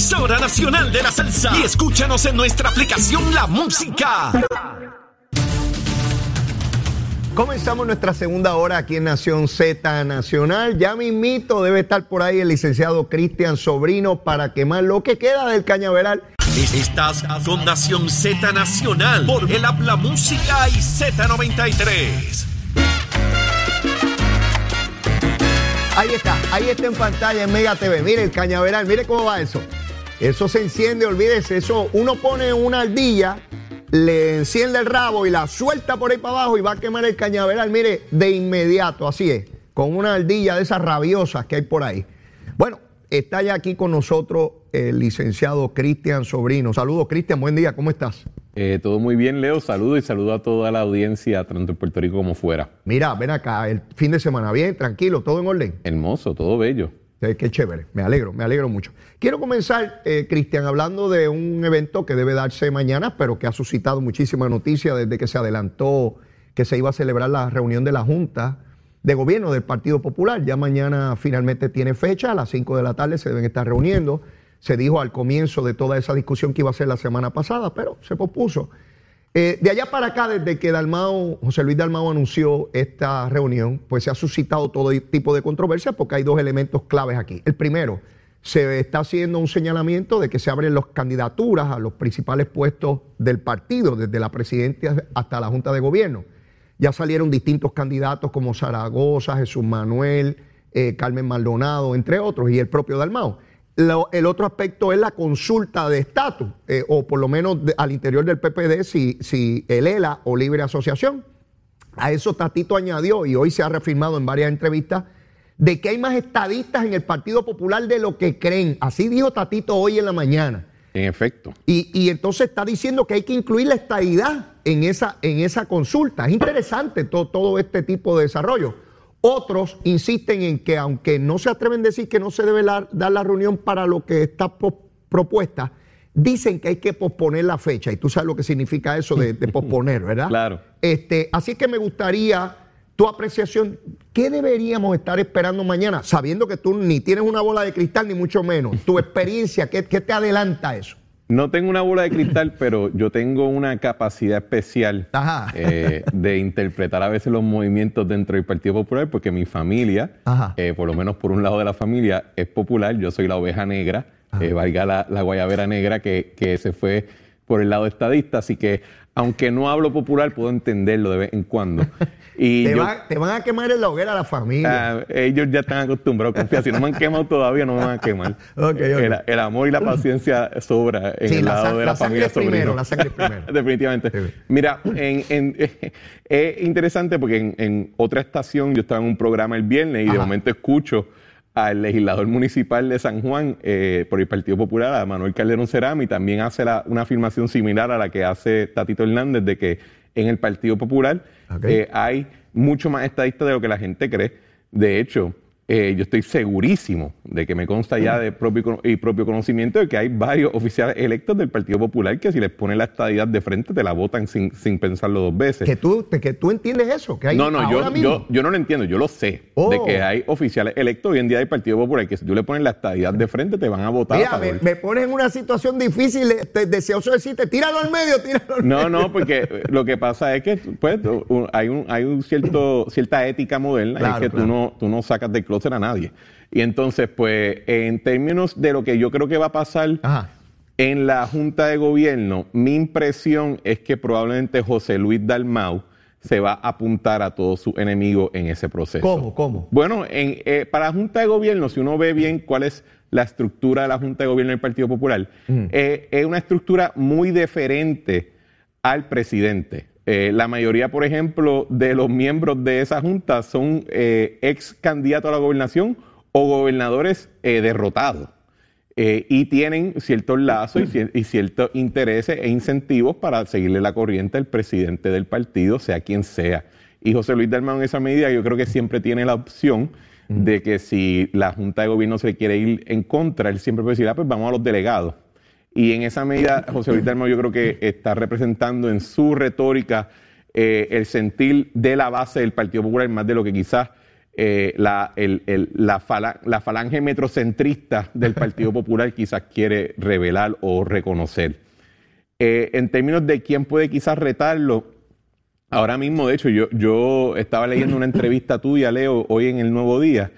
emisora nacional de la salsa. Y escúchanos en nuestra aplicación La Música. Comenzamos nuestra segunda hora aquí en Nación Z Nacional. Ya mismito debe estar por ahí el licenciado Cristian Sobrino para quemar lo que queda del cañaveral. Estás con Nación Z Nacional por el Habla Música y Z93. Ahí está, ahí está en pantalla en Mega TV. Mire el cañaveral, mire cómo va eso. Eso se enciende, olvídese, eso uno pone una ardilla, le enciende el rabo y la suelta por ahí para abajo y va a quemar el cañaveral, mire, de inmediato, así es, con una ardilla de esas rabiosas que hay por ahí. Bueno, está ya aquí con nosotros el licenciado Cristian Sobrino. Saludos, Cristian, buen día, ¿cómo estás? Eh, todo muy bien, Leo. Saludo y saludo a toda la audiencia, tanto en Puerto Rico como fuera. Mira, ven acá, el fin de semana, bien, tranquilo, todo en orden. Hermoso, todo bello. Qué chévere, me alegro, me alegro mucho. Quiero comenzar, eh, Cristian, hablando de un evento que debe darse mañana, pero que ha suscitado muchísima noticia desde que se adelantó que se iba a celebrar la reunión de la Junta de Gobierno del Partido Popular. Ya mañana finalmente tiene fecha, a las 5 de la tarde se deben estar reuniendo. Se dijo al comienzo de toda esa discusión que iba a ser la semana pasada, pero se pospuso. Eh, de allá para acá, desde que Dalmao, José Luis Dalmao anunció esta reunión, pues se ha suscitado todo tipo de controversia porque hay dos elementos claves aquí. El primero, se está haciendo un señalamiento de que se abren las candidaturas a los principales puestos del partido, desde la presidencia hasta la Junta de Gobierno. Ya salieron distintos candidatos como Zaragoza, Jesús Manuel, eh, Carmen Maldonado, entre otros, y el propio Dalmao. Lo- el otro aspecto es la consulta de estatus, eh, o por lo menos de- al interior del PPD, si, si el ELA o Libre Asociación. A eso Tatito añadió, y hoy se ha reafirmado en varias entrevistas, de que hay más estadistas en el Partido Popular de lo que creen. Así dijo Tatito hoy en la mañana. En efecto. Y, y entonces está diciendo que hay que incluir la estadidad en esa, en esa consulta. Es interesante todo este tipo de desarrollo. Otros insisten en que aunque no se atreven a decir que no se debe la- dar la reunión para lo que está propuesta, dicen que hay que posponer la fecha. Y tú sabes lo que significa eso de, de posponer, ¿verdad? Claro. Este, así que me gustaría tu apreciación. ¿Qué deberíamos estar esperando mañana? Sabiendo que tú ni tienes una bola de cristal, ni mucho menos. Tu experiencia, ¿qué, qué te adelanta eso? No tengo una bola de cristal, pero yo tengo una capacidad especial eh, de interpretar a veces los movimientos dentro del Partido Popular, porque mi familia, eh, por lo menos por un lado de la familia, es popular. Yo soy la oveja negra, eh, valga la, la guayabera negra que, que se fue por el lado estadista. Así que, aunque no hablo popular, puedo entenderlo de vez en cuando. Y Te, yo- van, te van a quemar en la hoguera a la familia. Ah, ellos ya están acostumbrados, confía. Si no me han quemado todavía, no me van a quemar. El, el amor y la paciencia sobra en Sí, el la lado sa- de la la, sangre familia es primero, la sangre primero. Definitivamente. Sí. Mira, en- en- es interesante porque en, en otra estación yo estaba en un programa el viernes y de momento escucho al legislador municipal de San Juan eh, por el Partido Popular, a Manuel Calderón Cerami, también hace la- una afirmación similar a la que hace Tatito Hernández de que en el Partido Popular eh, hay mucho más estadistas de lo que la gente cree. De hecho, eh, yo estoy segurísimo de que me consta ya de propio y propio conocimiento de que hay varios oficiales electos del Partido Popular que si les ponen la estadidad de frente te la votan sin, sin pensarlo dos veces. que, tú, que tú entiendes eso. Que hay No, no, yo, yo, yo no lo entiendo, yo lo sé. Oh. De que hay oficiales electos hoy en día del Partido Popular que si tú le pones la estadidad de frente te van a votar Mira, me, me pones en una situación difícil, este, deseoso de decirte, tíralo al medio, tíralo al No, medio. no, porque lo que pasa es que pues, hay, un, hay un cierto, cierta ética moderna Claro, es que claro. tú, no, tú no sacas del closet a nadie. Y entonces, pues, en términos de lo que yo creo que va a pasar Ajá. en la Junta de Gobierno, mi impresión es que probablemente José Luis Dalmau se va a apuntar a todos sus enemigos en ese proceso. ¿Cómo? ¿Cómo? Bueno, en, eh, para la Junta de Gobierno, si uno ve bien cuál es la estructura de la Junta de Gobierno del Partido Popular, eh, es una estructura muy diferente al presidente. Eh, la mayoría, por ejemplo, de los miembros de esa Junta son eh, ex candidatos a la gobernación o gobernadores eh, derrotados. Eh, y tienen ciertos lazos y, ciertos intereses e incentivos para seguirle la corriente al presidente del partido, sea quien sea. Y José Luis Dalmau en esa medida yo creo que siempre tiene la opción de que si la Junta de Gobierno se quiere ir en contra, él siempre puede decir, ah, pues vamos a los delegados. Y en esa medida, José Luis Dalmau yo creo que está representando en su retórica eh, el sentir de la base del Partido Popular más de lo que quizás eh, la, la, falange metrocentrista del Partido Popular quizás quiere revelar o reconocer. Eh, en términos de quién puede quizás retarlo, ahora mismo, de hecho, yo, yo estaba leyendo una entrevista tuya, Leo, hoy en el Nuevo Día,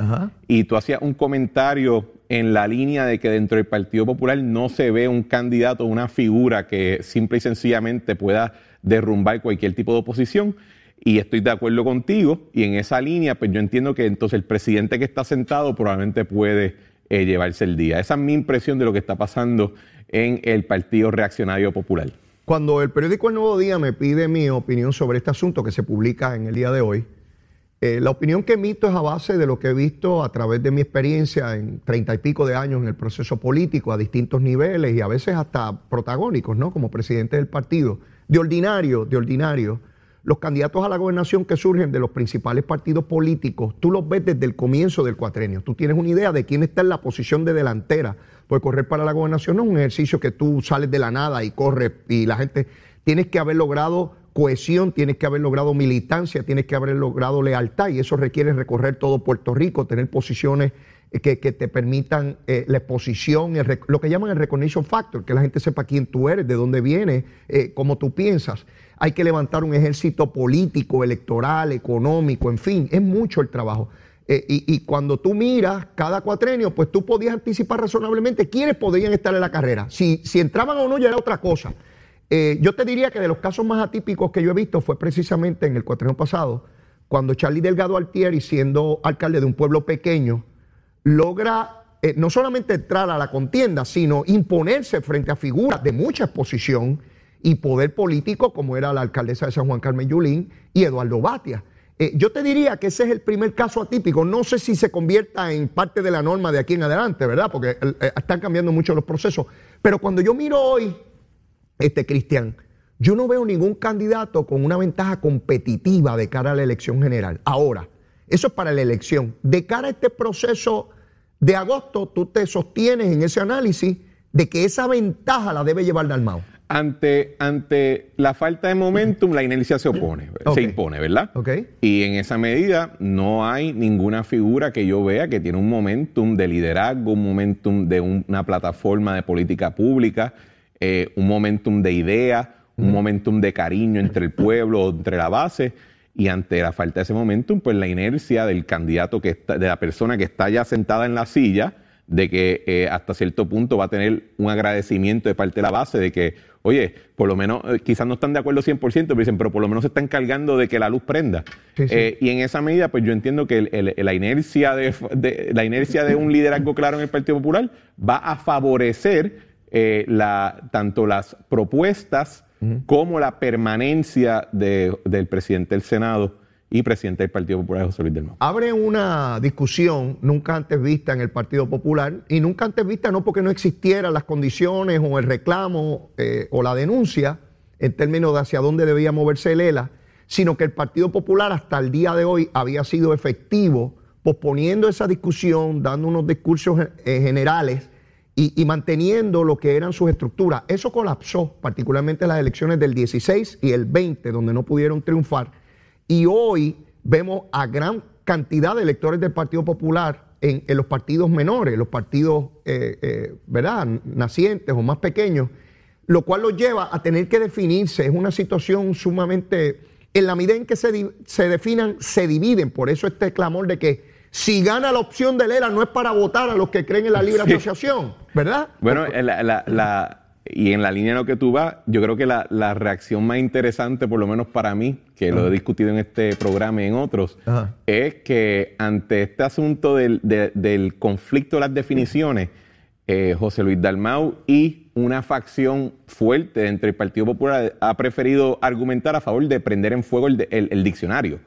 y tú hacías un comentario en la línea de que dentro del Partido Popular no se ve un candidato, una figura que simple y sencillamente pueda derrumbar cualquier tipo de oposición. Y estoy de acuerdo contigo. Y en esa línea, pues yo entiendo que entonces el presidente que está sentado probablemente puede eh, llevarse el día. Esa es mi impresión de lo que está pasando en el Partido Reaccionario Popular. Cuando el periódico El Nuevo Día me pide mi opinión sobre este asunto que se publica en el día de hoy, eh, la opinión que emito es a base de lo que he visto a través de mi experiencia en treinta y pico de años en el proceso político a distintos niveles y a veces hasta protagónicos, ¿no? Como presidente del partido. De ordinario, de ordinario los candidatos a la gobernación que surgen de los principales partidos políticos, tú los ves desde el comienzo del cuatrenio. Tú tienes una idea de quién está en la posición de delantera. Porque correr para la gobernación no es un ejercicio que tú sales de la nada y corres y la gente. Tienes que haber logrado cohesión, tienes que haber logrado militancia, tienes que haber logrado lealtad y eso requiere recorrer todo Puerto Rico, tener posiciones eh, que, te permitan eh, la exposición, lo que llaman el recognition factor, que la gente sepa quién tú eres, de dónde vienes, eh, cómo tú piensas hay que levantar un ejército político, electoral, económico, en fin, es mucho el trabajo. Y, cuando tú miras cada cuatrenio, pues tú podías anticipar razonablemente quiénes podrían estar en la carrera. Si, si entraban o no ya era otra cosa. Eh, yo te diría que de los casos más atípicos que yo he visto fue precisamente en el cuatrenio pasado, cuando Charlie Delgado Altieri, siendo alcalde de un pueblo pequeño, logra eh, no solamente entrar a la contienda, sino imponerse frente a figuras de mucha exposición y poder político como era la alcaldesa de San Juan Carmen Yulín y Eduardo Batia. Eh, yo te diría que ese es el primer caso atípico. No sé si se convierta en parte de la norma de aquí en adelante, ¿verdad? Porque están cambiando mucho los procesos. Pero cuando yo miro hoy, este Cristian, yo no veo ningún candidato con una ventaja competitiva de cara a la elección general. Ahora, eso es para la elección. De cara a este proceso de agosto, tú te sostienes en ese análisis de que esa ventaja la debe llevar Dalmau ante, ante la falta de momentum, la inercia se opone, se impone, ¿verdad? Okay. Y en esa medida no hay ninguna figura que yo vea que tiene un momentum de liderazgo, un momentum de una plataforma de política pública, eh, un momentum de idea, un momentum de cariño entre el pueblo, entre la base. Y ante la falta de ese momentum, pues la inercia del candidato que está, de la persona que está ya sentada en la silla, de que eh, hasta cierto punto va a tener un agradecimiento de parte de la base de que, oye, por lo menos, eh, quizás no están de acuerdo 100%, pero dicen, pero por lo menos se están encargando de que la luz prenda. Eh, y en esa medida, pues yo entiendo que la, inercia de, la inercia de un liderazgo claro en el Partido Popular va a favorecer la, tanto las propuestas como la permanencia del presidente del Senado y presidente del Partido Popular, José Luis del Mau. Abre una discusión nunca antes vista en el Partido Popular y nunca antes vista no porque no existieran las condiciones o el reclamo eh, o la denuncia en términos de hacia dónde debía moverse el ELA, sino que el Partido Popular hasta el día de hoy había sido efectivo posponiendo esa discusión, dando unos discursos eh, generales y, y, manteniendo lo que eran sus estructuras. Eso colapsó, particularmente en las elecciones del 16 y el 20, donde no pudieron triunfar y hoy vemos a gran cantidad de electores del Partido Popular en, los partidos menores, los partidos, eh, eh, ¿verdad?, nacientes o más pequeños, lo cual los lleva a tener que definirse. Es una situación sumamente, en la medida en que se, se definan, se dividen. Por eso este clamor de que si gana la opción de ERA no es para votar a los que creen en la libre asociación, ¿verdad? Bueno, la, la y en la línea de lo que tú vas, yo creo que la, reacción más interesante, por lo menos para mí, que lo he discutido en este programa y en otros, es que ante este asunto del, conflicto de las definiciones, eh, José Luis Dalmau y una facción fuerte entre el Partido Popular ha preferido argumentar a favor de prender en fuego el, diccionario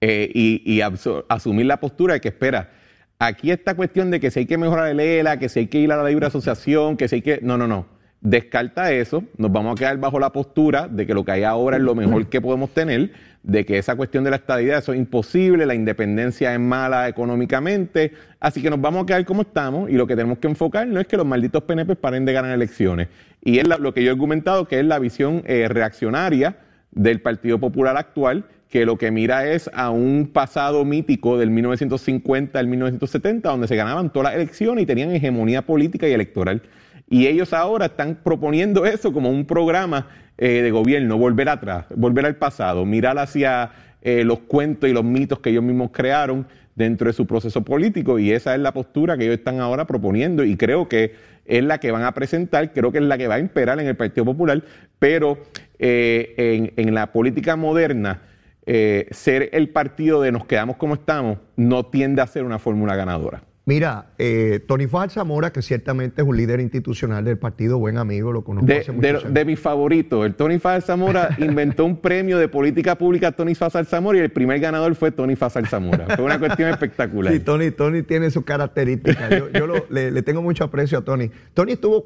eh, y, asumir la postura de que espera Aquí esta cuestión de que si hay que mejorar el ELA, que si hay que ir a la libre asociación, que si hay que... No, no, no. Descarta eso, nos vamos a quedar bajo la postura de que lo que hay ahora es lo mejor que podemos tener, de que esa cuestión de la estadidad, es imposible, la independencia es mala económicamente, así que nos vamos a quedar como estamos y lo que tenemos que enfocar no es que los malditos PNP paren de ganar elecciones. Y es lo que yo he argumentado que es la visión eh, reaccionaria del Partido Popular actual, que lo que mira es a un pasado mítico del 1950 al 1970, donde se ganaban todas las elecciones y tenían hegemonía política y electoral. Y ellos ahora están proponiendo eso como un programa eh, de gobierno, volver atrás, volver al pasado, mirar hacia eh, los cuentos y los mitos que ellos mismos crearon dentro de su proceso político y esa es la postura que ellos están ahora proponiendo y creo que es la que van a presentar, creo que es la que va a imperar en el Partido Popular, pero eh, en, la política moderna, ser el partido de nos quedamos como estamos no tiende a ser una fórmula ganadora. Mira, eh, Tony Fajal Zamora, que ciertamente es un líder institucional del partido, buen amigo, lo conozco de, hace de, de mis favoritos, el Tony Fajal Zamora inventó un premio de política pública Tony Fajal Zamora y el primer ganador fue Tony Fajal Zamora. Fue una cuestión espectacular. Sí, Tony, Tony tiene sus características. Yo, le, tengo mucho aprecio a Tony. Tony estuvo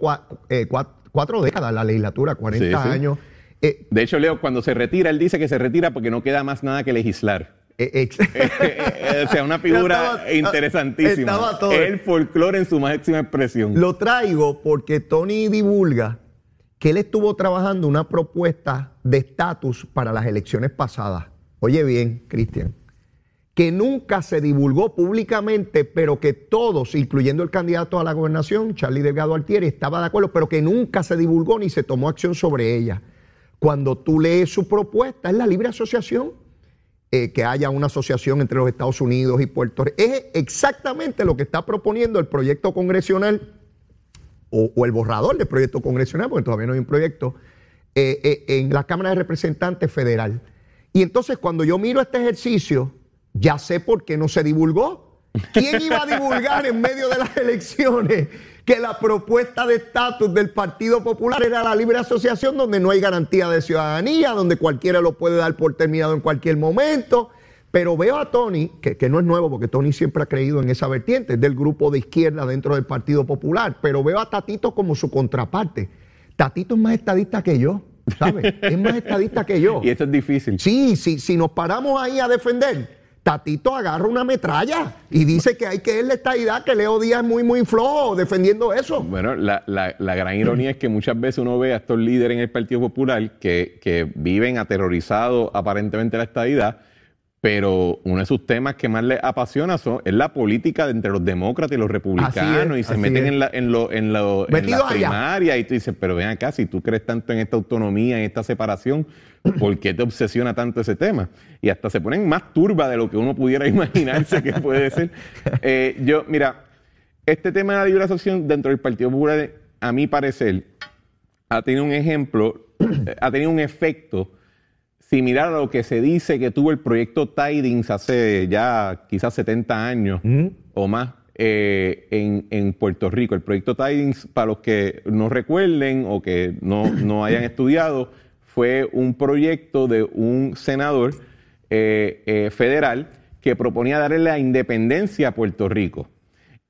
eh, cuatro, décadas en la legislatura, 40 años. Eh, de hecho, Leo, cuando se retira, él dice que se retira porque no queda más nada que legislar. Eh, eh, o sea, una figura interesantísima. El folclore en su máxima expresión. Lo traigo porque Tony divulga que él estuvo trabajando una propuesta de estatus para las elecciones pasadas. Oye bien, Cristian, que nunca se divulgó públicamente, pero que todos, incluyendo el candidato a la gobernación, Charlie Delgado Altieri, estaba de acuerdo, pero que nunca se divulgó ni se tomó acción sobre ella. Cuando tú lees su propuesta, es la libre asociación eh, que haya una asociación entre los Estados Unidos y Puerto Rico. Es exactamente lo que está proponiendo el proyecto congresional o, el borrador del proyecto congresional, porque todavía no hay un proyecto, eh, eh, en la Cámara de Representantes Federal. Y entonces cuando yo miro este ejercicio, ya sé por qué no se divulgó. ¿Quién iba a divulgar en medio de las elecciones que la propuesta de estatus del Partido Popular era la libre asociación donde no hay garantía de ciudadanía, donde cualquiera lo puede dar por terminado en cualquier momento. Pero veo a Tony, que, no es nuevo porque Tony siempre ha creído en esa vertiente, es del grupo de izquierda dentro del Partido Popular, pero veo a Tatito como su contraparte. Tatito es más estadista que yo, ¿sabes? Es más estadista que yo. Y esto es difícil. Sí, sí, si nos paramos ahí a defender, Tatito agarra una metralla y dice que hay que esta idea que Leo Díaz es muy, muy flojo defendiendo eso. Bueno, la, gran ironía es que muchas veces uno ve a estos líderes en el Partido Popular que, que viven aterrorizados aparentemente la estadidad pero uno de sus temas que más le apasiona son, es la política entre los demócratas y los republicanos y se meten en la, en lo, en lo, primaria y tú dices, pero ven acá, si tú crees tanto en esta autonomía, en esta separación, ¿por qué te obsesiona tanto ese tema? Y hasta se ponen más turba de lo que uno pudiera imaginarse que puede ser. Eh, yo, mira, este tema de la libre asociación dentro del Partido Popular, a mi parecer, ha tenido un ejemplo, ha tenido un efecto similar a lo que se dice que tuvo el proyecto Tidings hace ya quizás 70 años o más eh, en, Puerto Rico. El proyecto Tidings, para los que no recuerden o que no, no hayan estudiado, fue un proyecto de un senador eh, eh, federal que proponía darle la independencia a Puerto Rico.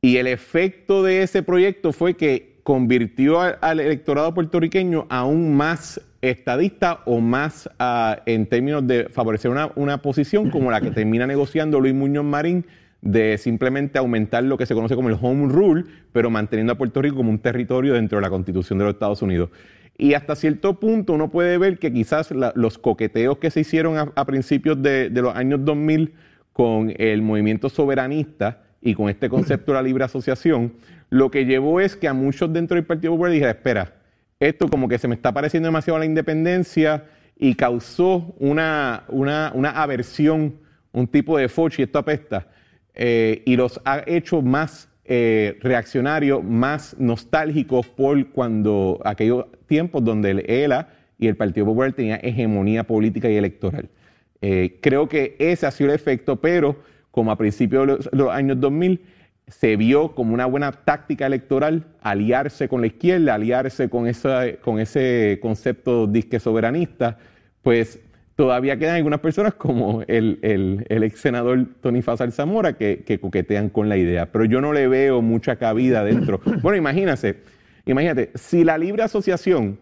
Y el efecto de ese proyecto fue que convirtió al electorado puertorriqueño aún más estadista o más ah, en términos de favorecer una, posición como la que termina negociando Luis Muñoz Marín de simplemente aumentar lo que se conoce como el home rule, pero manteniendo a Puerto Rico como un territorio dentro de la Constitución de los Estados Unidos. Y hasta cierto punto uno puede ver que quizás los coqueteos que se hicieron a, principios de, de, los años 2000 con el movimiento soberanista y con este concepto de la libre asociación, lo que llevó es que a muchos dentro del Partido Popular dijeron, espera, esto como que se me está pareciendo demasiado a la independencia y causó una, una, aversión, un tipo de fochi, esto apesta, eh, y los ha hecho más eh, reaccionarios, más nostálgicos por cuando aquellos tiempos donde el ELA y el Partido Popular tenían hegemonía política y electoral. Eh, creo que ese ha sido el efecto, pero como a principios de los, los años 2000, se vio como una buena táctica electoral aliarse con la izquierda, aliarse con, esa, con ese concepto disque soberanista, pues todavía quedan algunas personas como el, el, ex senador Tony Fasal Zamora que, que, coquetean con la idea, pero yo no le veo mucha cabida dentro. Bueno, imagínate, imagínate, si la libre asociación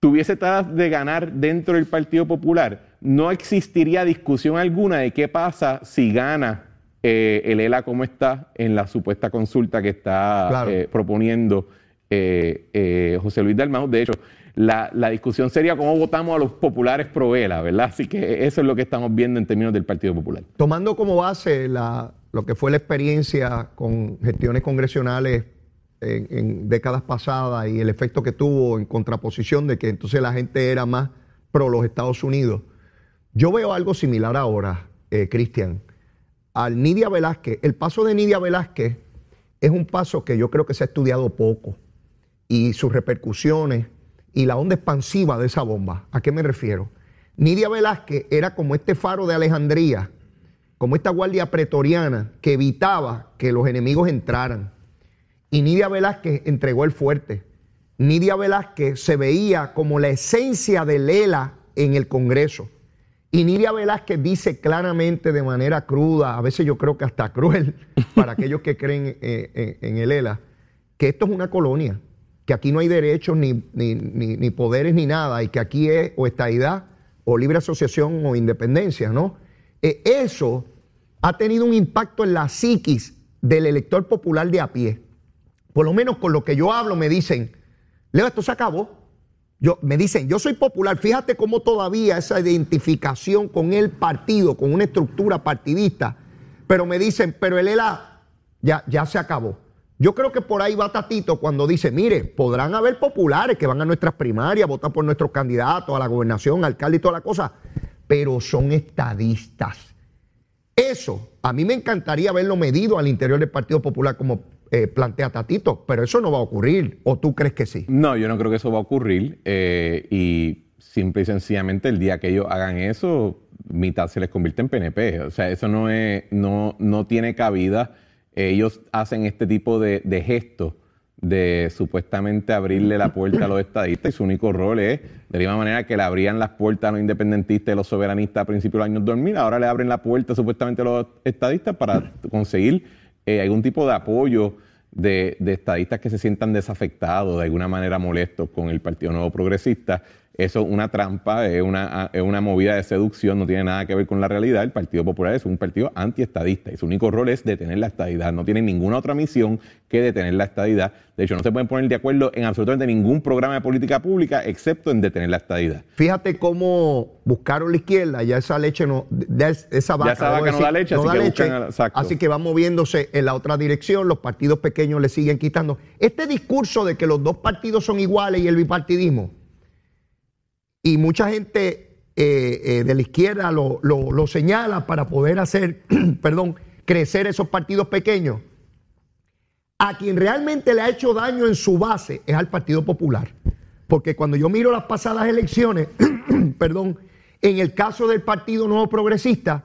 tuviese taras de ganar dentro del Partido Popular, no existiría discusión alguna de qué pasa si gana eh, el ELA como está en la supuesta consulta que está eh, proponiendo eh, José Luis Dalmau. De hecho, la, discusión sería cómo votamos a los populares pro ELA, ¿verdad? Así que eso es lo que estamos viendo en términos del Partido Popular. Tomando como base lo que fue la experiencia con gestiones congresionales en, décadas pasadas y el efecto que tuvo en contraposición de que entonces la gente era más pro los Estados Unidos, yo veo algo similar ahora, Cristian al Nidia Velázquez. El paso de Nidia Velázquez es un paso que yo creo que se ha estudiado poco y sus repercusiones y la onda expansiva de esa bomba. ¿A qué me refiero? Nidia Velázquez era como este faro de Alejandría, como esta guardia pretoriana que evitaba que los enemigos entraran. Y Nidia Velázquez entregó el fuerte. Nidia Velázquez se veía como la esencia de Lela en el Congreso. Y Nidia Velázquez dice claramente de manera cruda, a veces yo creo que hasta cruel, para aquellos que creen eh, en, el ELA, que esto es una colonia, que aquí no hay derechos ni, ni, poderes ni nada, y que aquí es o estadidad o libre asociación o independencia, ¿no? Eh, eso ha tenido un impacto en la psiquis del elector popular de a pie. Por lo menos con lo que yo hablo me dicen, Leo, esto se acabó. Yo, me dicen, yo soy popular, fíjate cómo todavía esa identificación con el partido, con una estructura partidista, pero me dicen, pero el ELA ya, ya se acabó. Yo creo que por ahí va Tatito cuando dice, mire, podrán haber populares que van a nuestras primarias, votan por nuestros candidatos a la gobernación, alcalde y toda la cosa, pero son estadistas. Eso, a mí me encantaría verlo medido al interior del Partido Popular como eh, plantea Tatito, pero eso no va a ocurrir, ¿o tú crees que sí? No, yo no creo que eso va a ocurrir eh, y simple y sencillamente el día que ellos hagan eso, mitad se les convierte en PNP, o sea, eso no, es, no, no tiene cabida, ellos hacen este tipo de, de gestos de supuestamente abrirle la puerta a los estadistas y su único rol es, de la misma manera que le abrían las puertas a los independentistas y los soberanistas a principios de los años 2000, ahora le abren la puerta supuestamente a los estadistas para conseguir eh, algún tipo de apoyo de, de, estadistas que se sientan desafectados, de alguna manera molestos con el Partido Nuevo Progresista eso es una trampa, es una, es una movida de seducción, no tiene nada que ver con la realidad. El Partido Popular es un partido antiestadista y su único rol es detener la estadidad. No tiene ninguna otra misión que detener la estadidad. De hecho, no se pueden poner de acuerdo en absolutamente ningún programa de política pública excepto en detener la estadidad. Fíjate cómo buscaron la izquierda, ya esa leche no, esa vaca, ya esa vaca no da leche, así, que leche así que va moviéndose en la otra dirección, los partidos pequeños le siguen quitando. Este discurso de que los dos partidos son iguales y el bipartidismo, y mucha gente eh, eh, de la izquierda lo, señala para poder hacer, perdón, crecer esos partidos pequeños. A quien realmente le ha hecho daño en su base es al Partido Popular. Porque cuando yo miro las pasadas elecciones, perdón, en el caso del Partido Nuevo Progresista,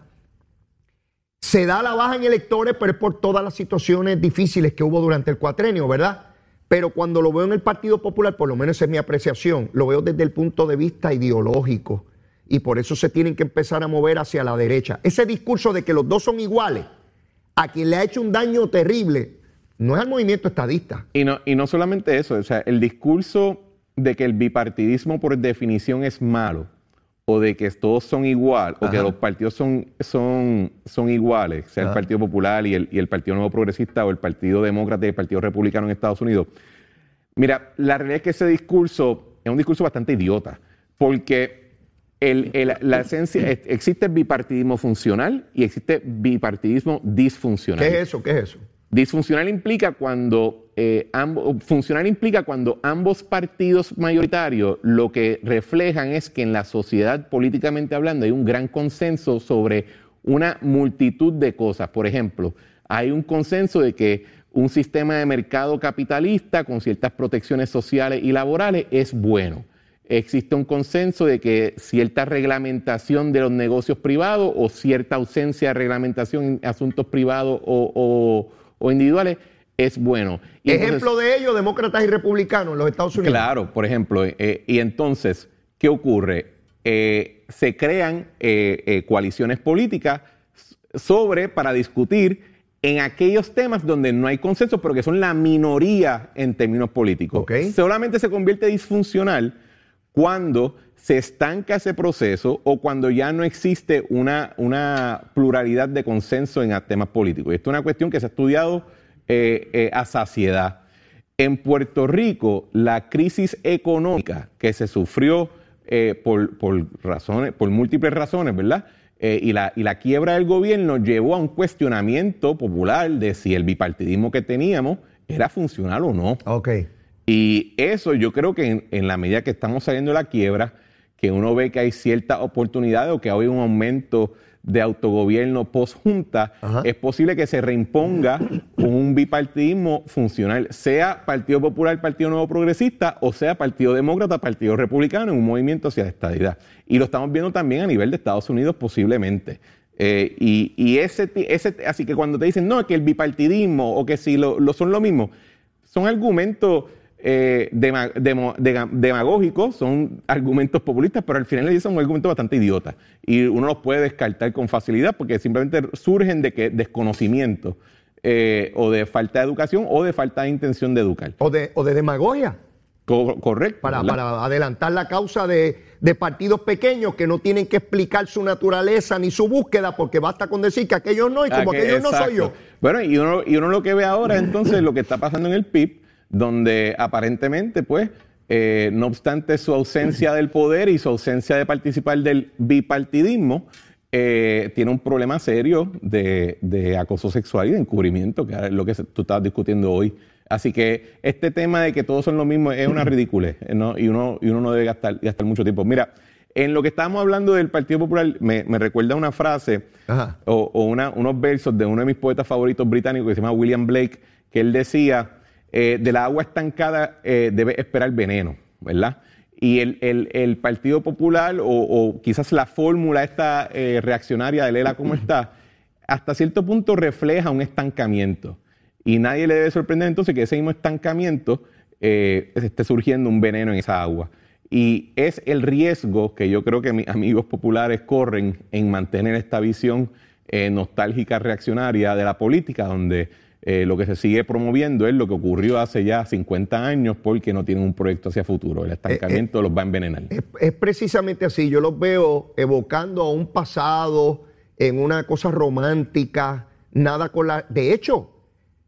se da la baja en electores, pero es por todas las situaciones difíciles que hubo durante el cuatrenio, ¿verdad? Pero cuando lo veo en el Partido Popular, por lo menos es mi apreciación, lo veo desde el punto de vista ideológico. Y por eso se tienen que empezar a mover hacia la derecha. Ese discurso de que los dos son iguales, a quien le ha hecho un daño terrible, no es al movimiento estadista. Y no, y no solamente eso, o sea, el discurso de que el bipartidismo por definición es malo, o de que todos son igual, o que los partidos son, son, son iguales, sea el Partido Popular y el, y el, Partido Nuevo Progresista o el Partido Demócrata y el Partido Republicano en Estados Unidos. Mira, la realidad es que ese discurso es un discurso bastante idiota, porque el, la esencia, existe bipartidismo funcional y existe bipartidismo disfuncional. ¿Qué es eso? ¿Qué es eso? Disfuncional implica cuando eh, funcional implica cuando ambos partidos mayoritarios lo que reflejan es que en la sociedad políticamente hablando hay un gran consenso sobre una multitud de cosas. Por ejemplo, hay un consenso de que un sistema de mercado capitalista con ciertas protecciones sociales y laborales es bueno. Existe un consenso de que cierta reglamentación de los negocios privados o cierta ausencia de reglamentación en asuntos privados o o individuales es bueno. Ejemplo de ello, demócratas y republicanos en los Estados Unidos. Claro, por ejemplo. Eh, y entonces, ¿qué ocurre? Eh, se crean eh, eh, coaliciones políticas sobre para discutir en aquellos temas donde no hay consenso, pero que son la minoría en términos políticos. Ok. Solamente se convierte disfuncional cuando se estanca ese proceso o cuando ya no existe una, una pluralidad de consenso en temas políticos. Y esto es una cuestión que se ha estudiado eh, eh, a saciedad. En Puerto Rico, la crisis económica que se sufrió eh, por, por razones, por múltiples razones, ¿verdad? Y, la, y la quiebra del gobierno llevó a un cuestionamiento popular de si el bipartidismo que teníamos era funcional o no. Ok. Y eso yo creo que en, en la medida que estamos saliendo de la quiebra, que uno ve que hay ciertas oportunidades o que hay un aumento de autogobierno post-junta, es posible que se reimponga un bipartidismo funcional, sea Partido Popular, Partido Nuevo Progresista, o sea Partido Demócrata, Partido Republicano, en un movimiento hacia la estadidad. Y lo estamos viendo también a nivel de Estados Unidos posiblemente. Eh, y y ese, ese, así que cuando te dicen, no, que el bipartidismo o que si lo, lo son lo mismo, son argumentos eh, demagógicos, son argumentos populistas, pero al final del día son argumentos bastante idiotas. Y uno los puede descartar con facilidad porque simplemente surgen de que desconocimiento eh, o de falta de educación o de falta de intención de educar. O de, o de demagogia. Co- correcto. Para, para adelantar la causa de, de partidos pequeños que no tienen que explicar su naturaleza ni su búsqueda, porque basta con decir que aquellos no y como Ah, que- aquellos no soy yo. Bueno, y uno, y uno lo que ve ahora entonces lo que está pasando en el PIB, donde aparentemente, pues, eh, no obstante su ausencia del poder y su ausencia de participar del bipartidismo, eh, tiene un problema serio de, de acoso sexual y de encubrimiento, que es lo que tú estabas discutiendo hoy. Así que este tema de que todos son lo mismo es una ridiculez ¿no? y, uno, y uno no debe gastar, gastar mucho tiempo. Mira, en lo que estábamos hablando del Partido Popular, me, me recuerda una frase Ajá. o, o una- unos versos de uno de mis poetas favoritos británicos que se llama William Blake, que él decía, eh, de la agua estancada eh, debe esperar veneno, ¿verdad? Y el, el- Partido Popular o, quizás la fórmula eh, reaccionaria de Lela como está, hasta cierto punto refleja un estancamiento. Y nadie le debe sorprender entonces que ese mismo estancamiento esté surgiendo un veneno en esa agua. Y es el riesgo que yo creo que mis amigos populares corren en mantener esta visión nostálgica reaccionaria de la política, donde eh, lo que se sigue promoviendo es lo que ocurrió hace ya 50 años porque no tienen un proyecto hacia futuro. El estancamiento los va a envenenar. Es, es precisamente así. Yo los veo evocando a un pasado en una cosa romántica, nada con la. De hecho,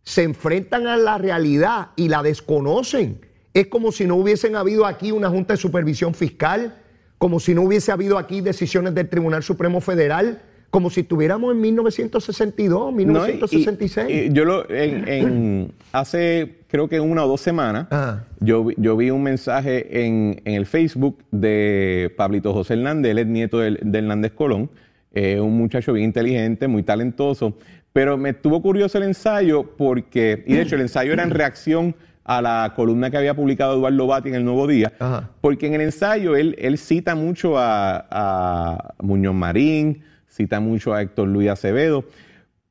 se enfrentan a la realidad y la desconocen. Es como si no hubiesen habido aquí una Junta de Supervisión Fiscal, como si no hubiese habido aquí decisiones del Tribunal Supremo Federal, como si estuviéramos en 1962, No, y- 1966. y- y yo lo, en, en- hace creo que una o dos semanas, Ajá. yo, vi- yo vi un mensaje en, en el Facebook de Pablito José Hernández, él es nieto de, de Hernández Colón, eh, un muchacho bien inteligente, muy talentoso, pero me estuvo curioso el ensayo porque, y de hecho el ensayo era en reacción a la columna que había publicado Eduardo Bati en El Nuevo Día, Ajá. porque en el ensayo él, él cita mucho a, a Muñoz Marín, cita mucho a Héctor Luis Acevedo,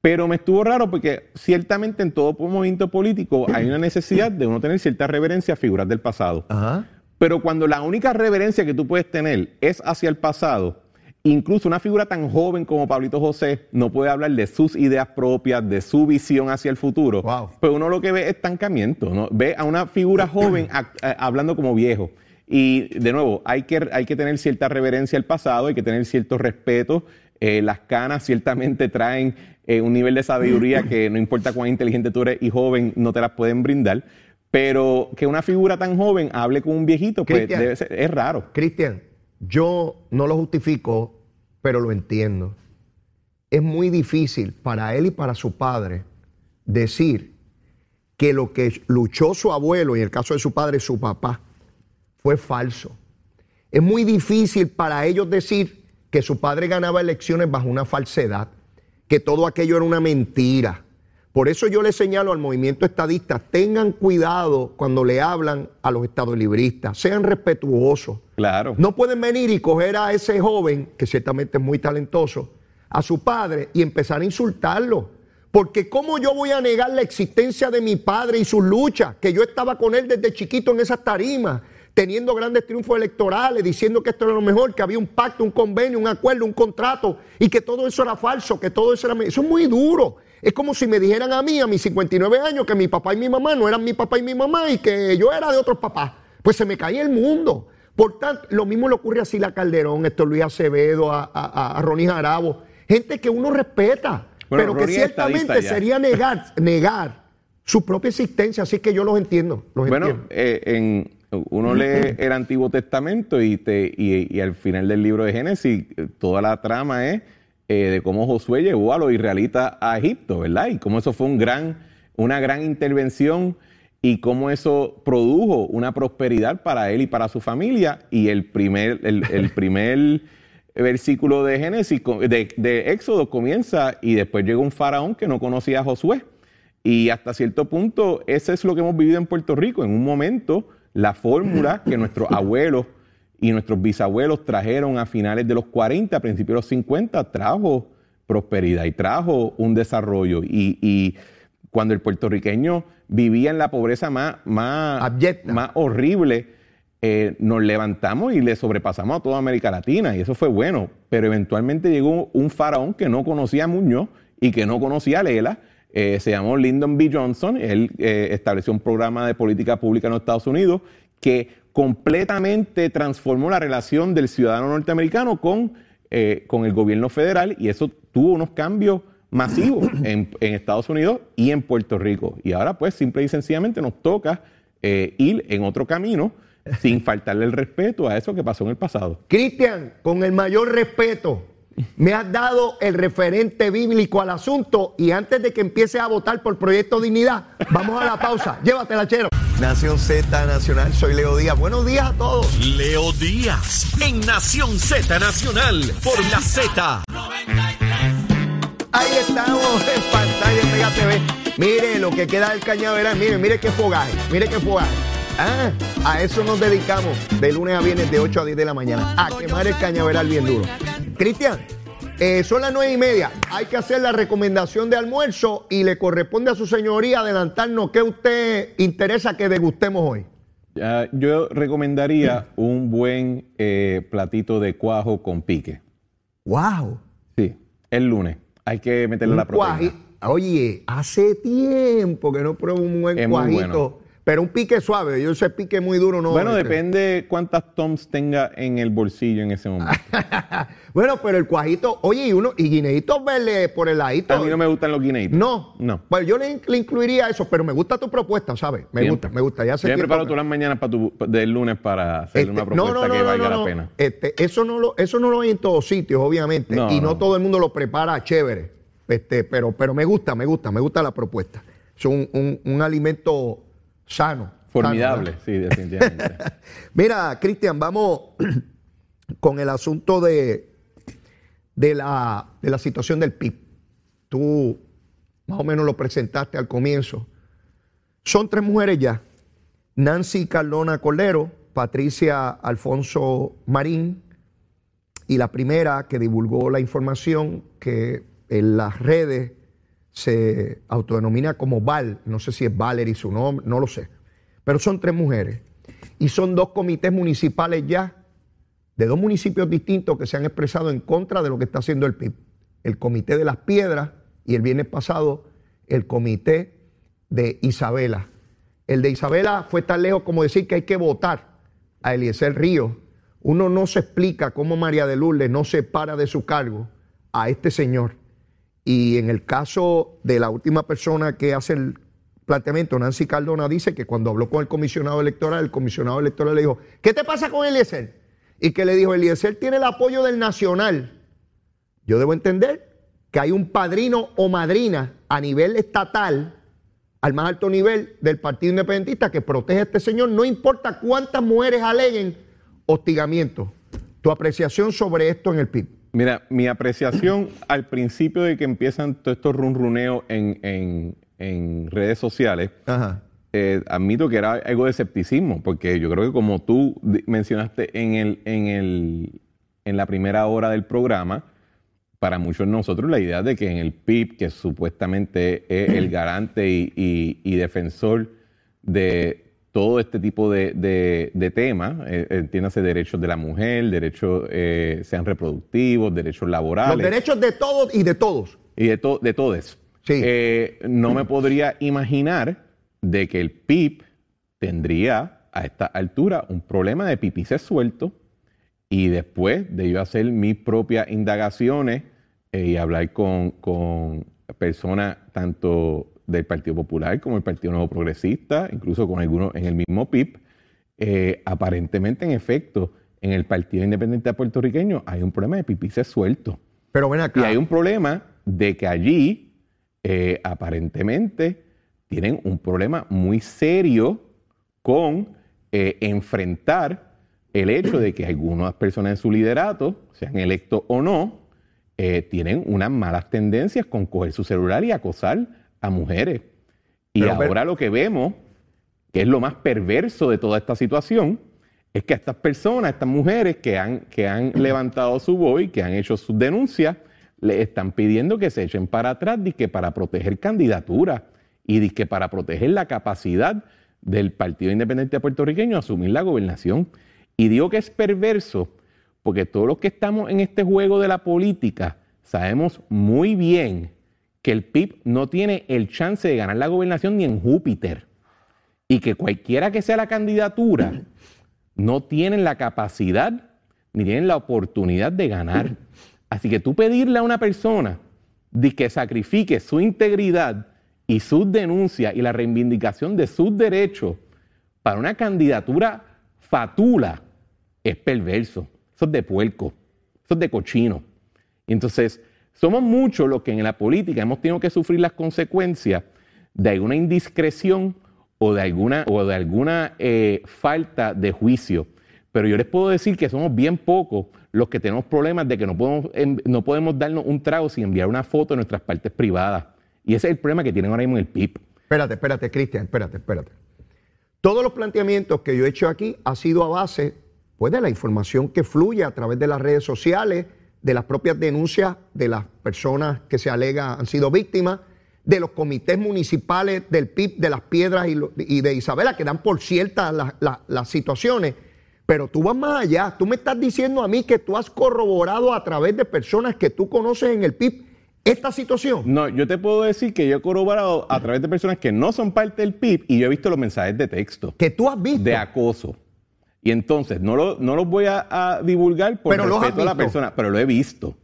pero me estuvo raro porque ciertamente en todo movimiento político hay una necesidad de uno tener cierta reverencia a figuras del pasado. Ajá. Pero cuando la única reverencia que tú puedes tener es hacia el pasado, incluso una figura tan joven como Pablito José no puede hablar de sus ideas propias, de su visión hacia el futuro. Wow. Pues uno lo que ve es estancamiento, ¿no? Ve a una figura joven a- a- hablando como viejo. Y de nuevo, hay que, hay que tener cierta reverencia al pasado, hay que tener cierto respeto. Eh, las canas ciertamente traen eh, un nivel de sabiduría que no importa cuán inteligente tú eres y joven, no te las pueden brindar. Pero que una figura tan joven hable con un viejito, pues debe ser- es raro. Cristian, yo no lo justifico, pero lo entiendo. Es muy difícil para él y para su padre decir que lo que luchó su abuelo, y en el caso de su padre, su papá, fue falso. Es muy difícil para ellos decir que su padre ganaba elecciones bajo una falsedad, que todo aquello era una mentira. Por eso yo le señalo al movimiento estadista, tengan cuidado cuando le hablan a los estadolibristas, sean respetuosos. Claro. No pueden venir y coger a ese joven, que ciertamente es muy talentoso, a su padre y empezar a insultarlo. Porque ¿cómo yo voy a negar la existencia de mi padre y sus luchas? Que yo estaba con él desde chiquito en esas tarimas. Teniendo grandes triunfos electorales, diciendo que esto era lo mejor, que había un pacto, un convenio, un acuerdo, un contrato y que todo eso era falso, que todo eso era... Eso es muy duro. Es como si me dijeran a mí, a mis 59 años, que mi papá y mi mamá no eran mi papá y mi mamá y que yo era de otros papás. Pues se me caía el mundo. Por tanto, lo mismo le ocurre a Sila Calderón, esto Luis Acevedo, a, a, a Ronnie Jarabo. Gente que uno respeta, pero que Ronnie ciertamente sería negar, negar su propia existencia. Así que yo los entiendo. Los Bueno, entiendo. eh, en, uno lee el Antiguo Testamento y, te, y, al final del libro de Génesis, toda la trama es eh, de cómo Josué llevó a los israelitas a Egipto, ¿verdad? Y cómo eso fue un gran, una gran intervención y cómo eso produjo una prosperidad para él y para su familia. Y el primer, el, primer versículo de Génesis, de, de Éxodo comienza y después llega un faraón que no conocía a Josué. Y hasta cierto punto, eso es lo que hemos vivido en Puerto Rico. En un momento, la fórmula que nuestros abuelos y nuestros bisabuelos trajeron a finales de los 40, a principios de los 50, trajo prosperidad y trajo un desarrollo. Y, y cuando el puertorriqueño vivía en la pobreza más, más, más horrible, eh, nos levantamos y le sobrepasamos a toda América Latina y eso fue bueno. Pero eventualmente llegó un faraón que no conocía a Muñoz y que no conocía a Lela. Eh, se llamó Lyndon B. Johnson. Él eh, estableció un programa de política pública en los Estados Unidos que completamente transformó la relación del ciudadano norteamericano con, eh, con el gobierno federal y eso tuvo unos cambios masivos en, en Estados Unidos y en Puerto Rico. Y ahora pues simple y sencillamente nos toca ir en otro camino sin faltarle el respeto a eso que pasó en el pasado. Cristian, con el mayor respeto, me has dado el referente bíblico al asunto y antes de que empieces a votar por Proyecto Dignidad, vamos a la pausa. Llévatela, chero. Nación Z Nacional, soy Leo Díaz. Buenos días a todos. Leo Díaz en Nación Z Nacional por la Z. Ahí estamos en pantalla en Mega TV. Mire lo que queda del cañaveral. Mire, mire qué fogaje. Mire qué fogaje. Ah, a eso nos dedicamos de lunes a viernes de 8 a 10 de la mañana. A quemar el cañaveral bien duro. Cristian, eh, son las 9 y media. Hay que hacer la recomendación de almuerzo y le corresponde a su señoría adelantarnos qué usted interesa que degustemos hoy. Yo recomendaría un buen eh, platito de cuajo con pique. ¡Wow! Sí, el lunes. Hay que meterle la Un proteína. cuaji- Oye, hace tiempo que no pruebo un buen Es cuajito. Pero un pique suave. Yo ese pique muy duro no. Bueno, este. depende cuántas toms tenga en el bolsillo en ese momento. Bueno, pero el cuajito, oye, y uno, y guineitos verdes por el ladito. A mí no me gustan los guineitos. No. No. Bueno, yo le, le incluiría eso, pero me gusta tu propuesta, ¿sabes? Me Siempre. gusta, me gusta. Ya Yo tiempo preparo todas las mañanas para tu, del lunes para hacerle Este, una propuesta que valga la pena. Este, eso no lo, eso no lo hay en todos sitios, obviamente. No, y no, no. todo el mundo lo prepara chévere. Este, pero, pero me gusta, me gusta, me gusta la propuesta. Es un, un- un alimento sano. Formidable, sano, sí, definitivamente. Mira, Cristian, vamos con el asunto de, de, la, de la situación del PIB. Tú más o menos lo presentaste al comienzo. Son tres mujeres ya. Nancy Cardona Cordero, Patricia Alfonso Marín y la primera que divulgó la información que en las redes se autodenomina como Val, no sé si es Valerie su nombre, no lo sé, pero son tres mujeres y son dos comités municipales ya de dos municipios distintos que se han expresado en contra de lo que está haciendo el PIB. El Comité de las Piedras y el viernes pasado el Comité de Isabela. El de Isabela fue tan lejos como decir que hay que votar a Eliezer Río. Uno no se explica cómo María de Lourdes no se para de su cargo a este señor. Y en el caso de la última persona que hace el planteamiento, Nancy Cardona dice que cuando habló con el comisionado electoral, el comisionado electoral le dijo, ¿qué te pasa con Eliezer? Y que le dijo, Eliezer tiene el apoyo del Nacional. Yo debo entender que hay un padrino o madrina a nivel estatal, al más alto nivel del Partido Independentista, que protege a este señor, no importa cuántas mujeres aleguen hostigamiento. Tu apreciación sobre esto en el PIB. Mira, mi apreciación al principio de que empiezan todos estos runruneos en, en- en redes sociales, Ajá. eh, admito que era algo de escepticismo, porque yo creo que como tú mencionaste en, el, en, el, en la primera hora del programa, para muchos de nosotros la idea de que en el PIB, que supuestamente es el garante y, y- y defensor de, todo este tipo de, de- de temas, eh, entiéndase derechos de la mujer, derechos eh, sean reproductivos, derechos Los laborales derechos de todos y de todos. y de, to- de todo eso. Sí. Eh, no me podría imaginar de que el PIB tendría a esta altura un problema de pipices suelto y después de yo hacer mis propias indagaciones eh, y hablar con, con personas tanto del Partido Popular como del Partido Nuevo Progresista, incluso con algunos en el mismo PIB, eh, aparentemente en efecto en el Partido Independiente Puertorriqueño hay un problema de pipices suelto. Pero ven Y acá. hay un problema de que allí eh, aparentemente tienen un problema muy serio con eh, enfrentar el hecho de que algunas personas en su liderato, sean electos o no, eh, tienen unas malas tendencias con coger su celular y acosar a mujeres. Y Pero, ahora lo que vemos, que es lo más perverso de toda esta situación, es que a estas personas, estas mujeres que han, que han levantado su voz y que han hecho sus denuncias, le están pidiendo que se echen para atrás y que para proteger candidaturas y que para proteger la capacidad del Partido Independiente Puertorriqueño a asumir la gobernación. Y digo que es perverso porque todos los que estamos en este juego de la política sabemos muy bien que el PIB no tiene el chance de ganar la gobernación ni en Júpiter y que cualquiera que sea la candidatura no tienen la capacidad ni tienen la oportunidad de ganar. Así que tú pedirle a una persona de que sacrifique su integridad y sus denuncias y la reivindicación de sus derechos para una candidatura fatula es perverso. Eso es de puerco, eso es de cochino. Entonces, somos muchos los que en la política hemos tenido que sufrir las consecuencias de alguna indiscreción o de alguna, o de alguna eh, falta de juicio. Pero yo les puedo decir que somos bien pocos los que tenemos problemas de que no podemos, em- no podemos darnos un trago sin enviar una foto de nuestras partes privadas. Y ese es el problema que tienen ahora mismo en el PIB. Espérate, espérate, Cristian, espérate, espérate. Todos los planteamientos que yo he hecho aquí ha sido a base pues, de la información que fluye a través de las redes sociales, de las propias denuncias de las personas que se alega han sido víctimas, de los comités municipales del PIB de las Piedras y, lo- y de Isabela que dan por ciertas las situaciones. Pero tú vas más allá. Tú me estás diciendo a mí que tú has corroborado a través de personas que tú conoces en el PIB esta situación. No, yo te puedo decir que yo he corroborado a través de personas que no son parte del PIB y yo he visto los mensajes de texto Que tú has visto. de acoso. Y entonces, no, lo- no los voy a, a divulgar por Pero respeto a la persona, pero lo he visto.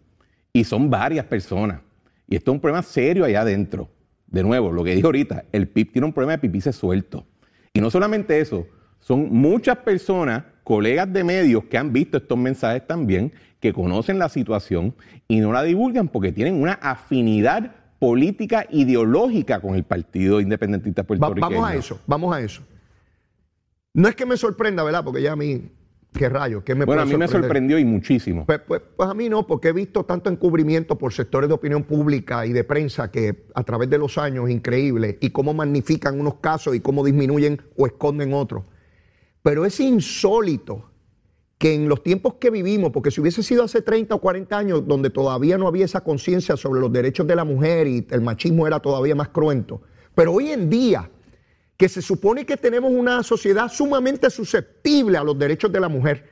Y son varias personas. Y esto es un problema serio allá adentro. De nuevo, lo que dije ahorita, el PIB tiene un problema de pipice suelto. Y no solamente eso, son muchas personas, colegas de medios que han visto estos mensajes también, que conocen la situación y no la divulgan porque tienen una afinidad política ideológica con el Partido Independentista Va- Puertorriqueño. vamos a eso, vamos a eso. No es que me sorprenda, ¿verdad? Porque ya a mí, qué rayos, ¿qué me Bueno, a mí me sorprendió y muchísimo. Pues, pues- pues a mí no, porque he visto tanto encubrimiento por sectores de opinión pública y de prensa que a través de los años es increíble y cómo magnifican unos casos y cómo disminuyen o esconden otros. Pero es insólito que en los tiempos que vivimos, porque si hubiese sido hace 30 o 40 años donde todavía no había esa conciencia sobre los derechos de la mujer y el machismo era todavía más cruento, pero hoy en día que se supone que tenemos una sociedad sumamente susceptible a los derechos de la mujer,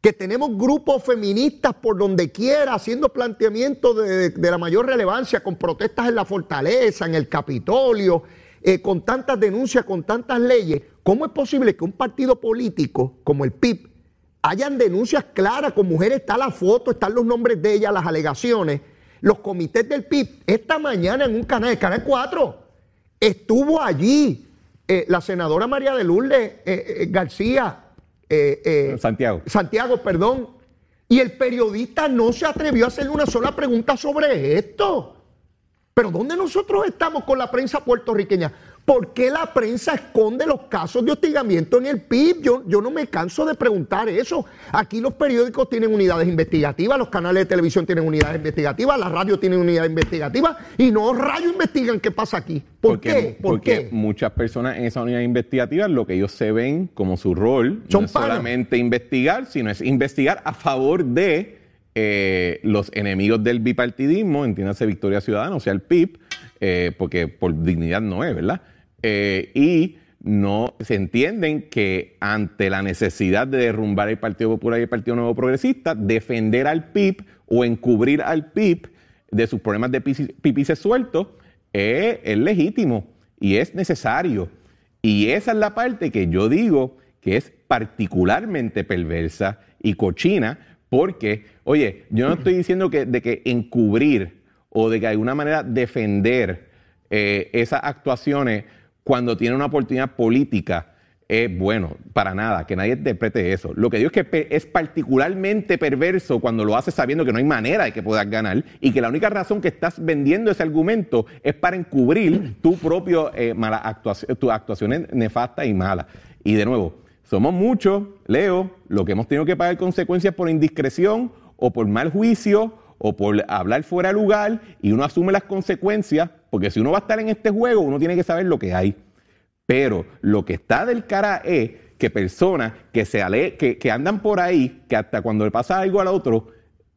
que tenemos grupos feministas por donde quiera haciendo planteamientos de, de la mayor relevancia, con protestas en la fortaleza, en el Capitolio, eh, con tantas denuncias, con tantas leyes, ¿cómo es posible que un partido político como el PIB hayan denuncias claras con mujeres, está la foto, están los nombres de ellas, las alegaciones, los comités del PIB, esta mañana en un canal, el Canal 4, estuvo allí eh, la senadora María de Lourdes eh, eh, García, Santiago. Santiago, perdón, y el periodista no se atrevió a hacerle una sola pregunta sobre esto. Pero ¿dónde nosotros estamos con la prensa puertorriqueña? ¿Por qué la prensa esconde los casos de hostigamiento en el PIB? Yo, yo no me canso de preguntar eso. Aquí los periódicos tienen unidades investigativas, los canales de televisión tienen unidades investigativas, la radio tiene unidades investigativas y no rayos investigan qué pasa aquí. ¿Por porque, qué? ¿Por porque qué? muchas personas en esa unidad investigativa lo que ellos se ven como su rol Son no es solamente investigar, sino es investigar a favor de eh, los enemigos del bipartidismo, entiéndase Victoria Ciudadana, o sea, el PIB, eh, porque por dignidad no es, ¿verdad? Eh, y no se entienden que ante la necesidad de derrumbar el Partido Popular y el Partido Nuevo Progresista, defender al PIB o encubrir al PIB de sus problemas de pipices sueltos es, es legítimo y es necesario. Y esa es la parte que yo digo que es particularmente perversa y cochina, porque, oye, yo no estoy diciendo que, de que encubrir o de que de alguna manera defender eh, esas actuaciones cuando tiene una oportunidad política es bueno, para nada, que nadie interprete eso. Lo que digo es que es particularmente perverso cuando lo haces sabiendo que no hay manera de que puedas ganar y que la única razón que estás vendiendo ese argumento es para encubrir tu propio eh, mala actuación, tus actuaciones nefastas y malas. Y de nuevo, somos muchos, Leo, lo que hemos tenido que pagar consecuencias por indiscreción o por mal juicio o por hablar fuera de lugar y uno asume las consecuencias, porque si uno va a estar en este juego, uno tiene que saber lo que hay. Pero lo que está del cara es que personas que, se ale que, que andan por ahí, que hasta cuando le pasa algo al otro,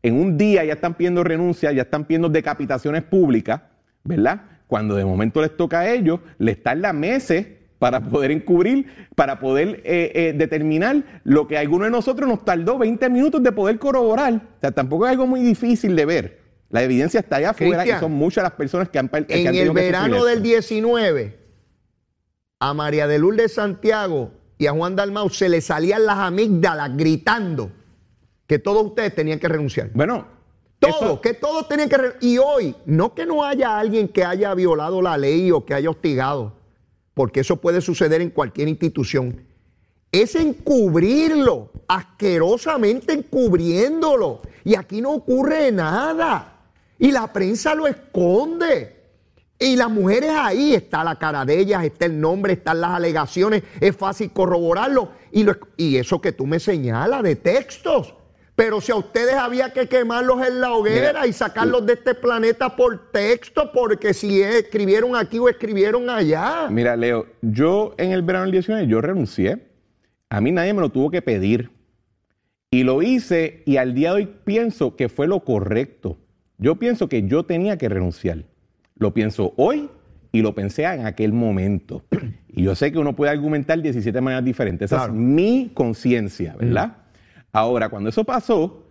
en un día ya están pidiendo renuncia, ya están pidiendo decapitaciones públicas, ¿verdad? Cuando de momento les toca a ellos, les la meses para poder encubrir, para poder eh, eh, determinar lo que alguno de nosotros nos tardó 20 minutos de poder corroborar. O sea, tampoco es algo muy difícil de ver. La evidencia está allá afuera y son muchas las personas que han En el verano del 19, a María de Lourdes Santiago y a Juan Dalmau se le salían las amígdalas gritando que todos ustedes tenían que renunciar. Bueno, todos, que todos tenían que renunciar. Y hoy, no que no haya alguien que haya violado la ley o que haya hostigado, porque eso puede suceder en cualquier institución, es encubrirlo, asquerosamente encubriéndolo. Y aquí no ocurre nada. Y la prensa lo esconde. Y las mujeres ahí, está la cara de ellas, está el nombre, están las alegaciones, es fácil corroborarlo. Y, eso que tú me señalas de textos. Pero si a ustedes había que quemarlos en la hoguera y sacarlos de este planeta por texto, porque si escribieron aquí o escribieron allá. Mira, Leo, yo en el verano del 19 yo renuncié. A mí nadie me lo tuvo que pedir. Y lo hice y al día de hoy pienso que fue lo correcto. Yo pienso que yo tenía que renunciar. Lo pienso hoy y lo pensé en aquel momento. Y yo sé que uno puede argumentar 17 maneras diferentes. Esa es mi conciencia, ¿verdad? Ahora, cuando eso pasó,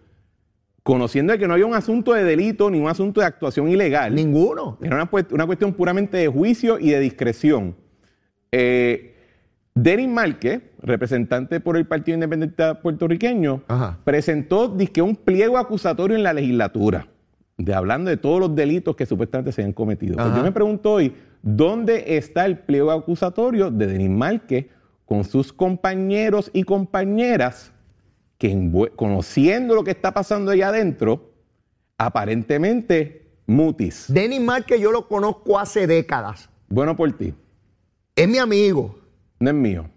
conociendo que no había un asunto de delito ni un asunto de actuación ilegal. Ninguno. Era una, cuestión puramente de juicio y de discreción. Eh, Denis Márquez, representante por el Partido Independiente Puertorriqueño, presentó disque, un pliego acusatorio en la legislatura de hablando de todos los delitos que supuestamente se han cometido. Pues yo me pregunto hoy, ¿dónde está el pliego acusatorio de Denis Márquez con sus compañeros y compañeras que conociendo lo que está pasando allá adentro, aparentemente mutis? Denis Márquez yo lo conozco hace décadas. Bueno por ti. Es mi amigo. No es mío.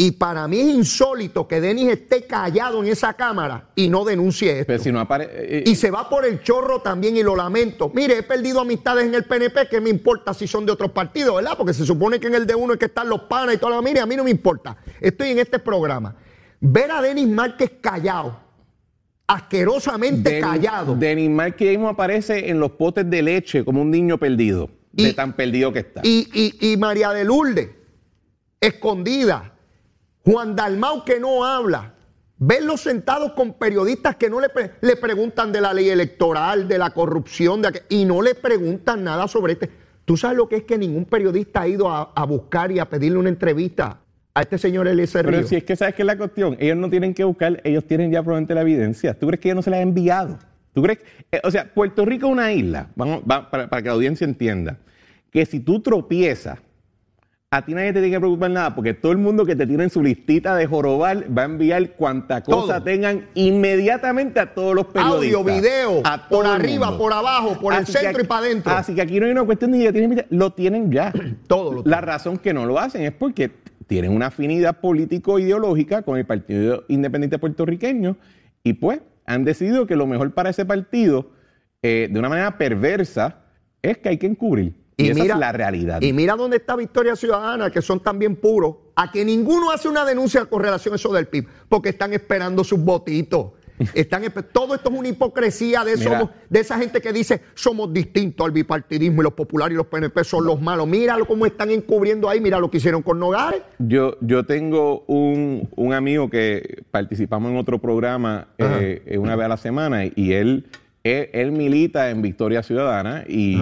Y para mí es insólito que Denis esté callado en esa cámara y no denuncie esto. si no eh, eh, y se va por el chorro también y lo lamento. Mire, he perdido amistades en el PNP, que me importa si son de otros partidos, ¿verdad? Porque se supone que en el de uno es que están los panas y toda la... Mire, a mí no me importa. Estoy en este programa. Ver a Denis Márquez callado, asquerosamente callado. Denis Márquez mismo aparece en los potes de leche como un niño perdido, de tan perdido que está. Y, y, y María de Lourdes, escondida Juan Dalmau que no habla. Verlos sentados con periodistas que no le, le, preguntan de la ley electoral, de la corrupción, de y no le preguntan nada sobre este. ¿Tú sabes lo que es que ningún periodista ha ido a, buscar y a pedirle una entrevista a este señor Eliezer Pero si es que sabes que es la cuestión, ellos no tienen que buscar, ellos tienen ya probablemente la evidencia. ¿Tú crees que ellos no se la han enviado? ¿Tú crees? Eh, o sea, Puerto Rico es una isla, vamos, para, para que la audiencia entienda, que si tú tropiezas a ti nadie te tiene que preocupar nada, porque todo el mundo que te tiene en su listita de jorobar va a enviar cuanta cosa tengan inmediatamente a todos los periodistas. Audio, video, por arriba, por abajo, por el centro y para adentro. Así que aquí no hay una cuestión de que lo tienen ya. todo lo La razón que no lo hacen es porque tienen una afinidad político-ideológica con el Partido Independiente Puertorriqueño y pues han decidido que lo mejor para ese partido, eh, de una manera perversa, es que hay que encubrir. Y, esa es la realidad. Y mira dónde está Victoria Ciudadana, que son también puros, a que ninguno hace una denuncia con relación a eso del PIB, porque están esperando sus votitos. Están, todo esto es una hipocresía de, Mira. somos- de esa gente que dice somos distintos al bipartidismo y los populares y los PNP son los malos. Míralo cómo están encubriendo ahí, mira lo que hicieron con Nogales. Yo, yo tengo un, un amigo que participamos en otro programa eh, eh, una vez a la semana y él, él, él milita en Victoria Ciudadana y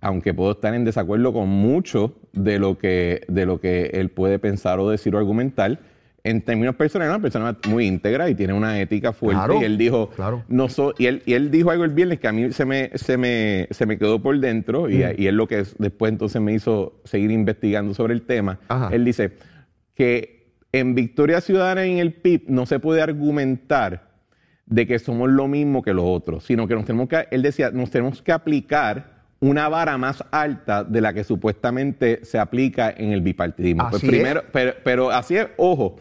aunque puedo estar en desacuerdo con mucho de lo que, de lo que él puede pensar o decir o argumentar, en términos personales, es una persona muy íntegra y tiene una ética fuerte. Claro, y él dijo, claro. no so- y, él, y él dijo algo el viernes que a mí se me, se me, se me quedó por dentro y, y es lo que después entonces me hizo seguir investigando sobre el tema. Ajá. Él dice que en Victoria Ciudadana y en el PIB no se puede argumentar de que somos lo mismo que los otros, sino que nos tenemos que, él decía, nos tenemos que aplicar una vara más alta de la que supuestamente se aplica en el bipartidismo. Pues es. primero, pero, pero así es, ojo,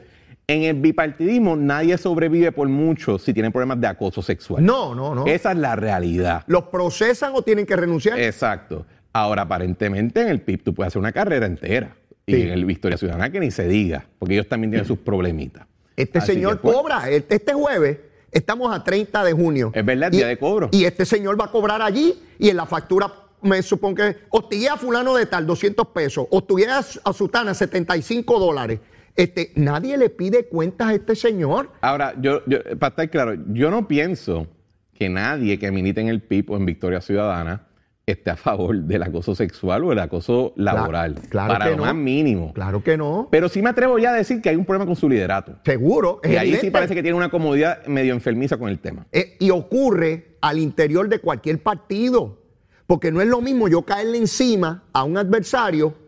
en el bipartidismo nadie sobrevive por mucho si tiene problemas de acoso sexual. No, no, no. Esa es la realidad. ¿Los procesan o tienen que renunciar? Exacto. Ahora, aparentemente en el PIB tú puedes hacer una carrera entera. Sí. Y en el Victoria Ciudadana que ni se diga, porque ellos también tienen sus problemitas. Este Así señor pues, cobra. Este, este jueves estamos a 30 de junio. Es verdad, Y- día de cobro. Y este señor va a cobrar allí y en la factura me supongo que hostigué a fulano de tal 200 pesos, hostigué a, a Sutana 75 dólares. Este, nadie le pide cuentas a este señor. Ahora, yo, yo, para estar claro, yo no pienso que nadie que milite en el PIB o en Victoria Ciudadana esté a favor del acoso sexual o del acoso laboral. claro para que lo no. más mínimo. Claro que no. Pero sí me atrevo ya a decir que hay un problema con su liderato. Seguro. Y ahí sí parece que tiene una comodidad medio enfermiza con el tema. Eh, y ocurre al interior de cualquier partido. Porque no es lo mismo yo caerle encima a un adversario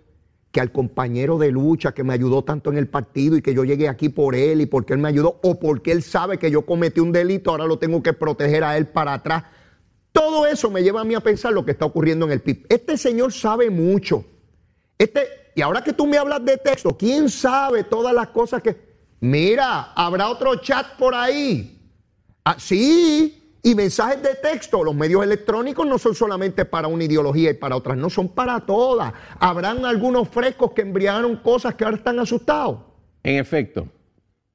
que al compañero de lucha que me ayudó tanto en el partido y que yo llegué aquí por él y porque él me ayudó o porque él sabe que yo cometí un delito, ahora lo tengo que proteger a él para atrás. Todo eso me lleva a mí a pensar lo que está ocurriendo en el PIB. Este señor sabe mucho. Este, y ahora que tú me hablas de texto, ¿quién sabe todas las cosas que... Mira, habrá otro chat por ahí. Ah, sí, y mensajes de texto. Los medios electrónicos no son solamente para una ideología y para otras, no son para todas. Habrán algunos frescos que embriagaron cosas que ahora están asustados. En efecto,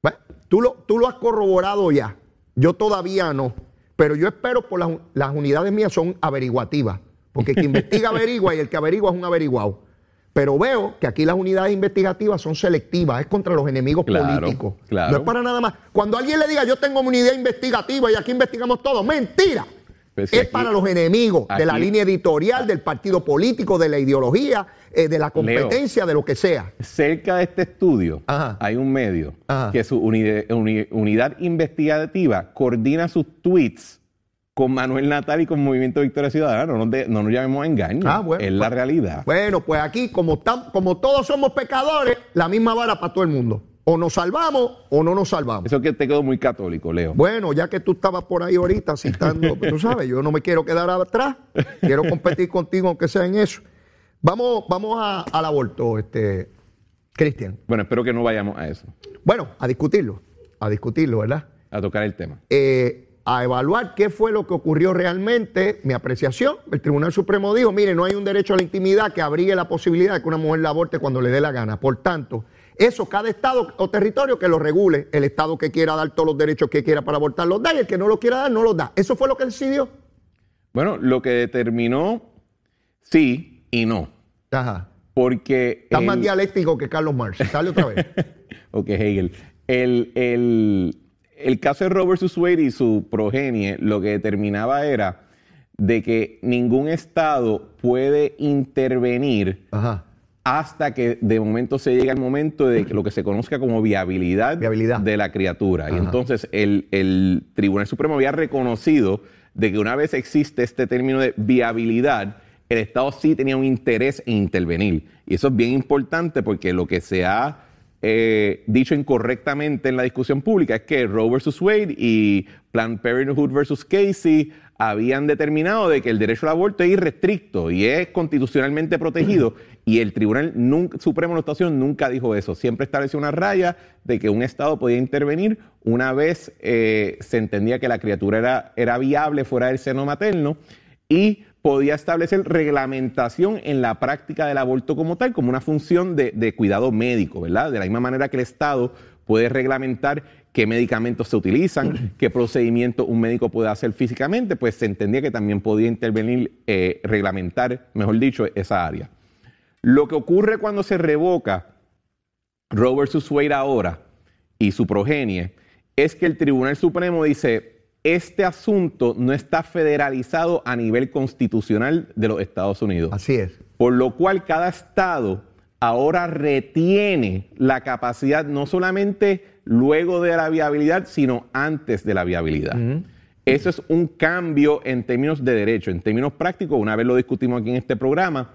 Bueno, tú, lo, tú lo has corroborado ya. Yo todavía no. Pero yo espero por las, las unidades mías son averiguativas. Porque el que investiga averigua y el que averigua es un averiguado. Pero veo que aquí las unidades investigativas son selectivas, es contra los enemigos Claro, políticos. claro. No es para nada más. Cuando alguien le diga yo tengo una unidad investigativa y aquí investigamos todo, mentira. Pues si es aquí- para los enemigos de la línea editorial, del partido político, de la ideología, eh, de la competencia, de lo que sea. cerca de este estudio Ajá. hay un medio Ajá. que su unidad investigativa coordina sus tweets con Manuel Natal y con Movimiento Victoria Ciudadana. No nos, de- no nos llamemos a engaño. Ah, bueno, es la pues- realidad. Bueno, pues aquí, como, tam- como todos somos pecadores, la misma vara para todo el mundo. O nos salvamos o no nos salvamos. Eso que te quedó muy católico, Leo. Bueno, ya que tú estabas por ahí ahorita citando, tú sabes, yo no me quiero quedar atrás, quiero competir contigo aunque sea en eso. Vamos, vamos a- al aborto, este, Cristian. Bueno, espero que no vayamos a eso, Bueno, a discutirlo, a discutirlo, ¿verdad? a tocar el tema. Eh, a evaluar qué fue lo que ocurrió realmente, mi apreciación. El Tribunal Supremo dijo, mire, no hay un derecho a la intimidad que abrigue la posibilidad de que una mujer la aborte cuando le dé la gana. Por tanto, eso cada estado o territorio que lo regule, el estado que quiera dar todos los derechos que quiera para abortar los da y el que no lo quiera dar no los da. Eso fue lo que decidió. Bueno, lo que determinó sí y no. Ajá. Porque. Está el- más dialéctico que Carlos Marx. Sale otra vez. Ok, Hegel. El, el- el caso de Robert vs. Wade y su progenie lo que determinaba era de que ningún Estado puede intervenir Ajá. hasta que de momento se llegue al momento de lo que se conozca como viabilidad, Viabilidad. de la criatura. Y entonces el, el Tribunal Supremo había reconocido de que una vez existe este término de viabilidad, el Estado sí tenía un interés en intervenir. Y eso es bien importante porque lo que se ha eh, dicho incorrectamente en la discusión pública es que Roe versus Wade y Planned Parenthood versus Casey habían determinado de que el derecho al aborto es irrestricto y es constitucionalmente protegido y el Tribunal nunca- Supremo de la Estación nunca dijo eso. Siempre estableció una raya de que un Estado podía intervenir una vez eh, se entendía que la criatura era, era viable fuera del seno materno y podía establecer reglamentación en la práctica del aborto como tal, como una función de, cuidado médico, ¿verdad? De la misma manera que el Estado puede reglamentar qué medicamentos se utilizan, qué procedimientos un médico puede hacer físicamente, pues se entendía que también podía intervenir, eh, reglamentar, mejor dicho, esa área. Lo que ocurre cuando se revoca Roe Wade ahora y su progenie es que el Tribunal Supremo dice, este asunto no está federalizado a nivel constitucional de los Estados Unidos. Así es. Por lo cual cada estado ahora retiene la capacidad no solamente luego de la viabilidad, sino antes de la viabilidad. Eso es un cambio en términos de derecho, en términos prácticos, una vez lo discutimos aquí en este programa,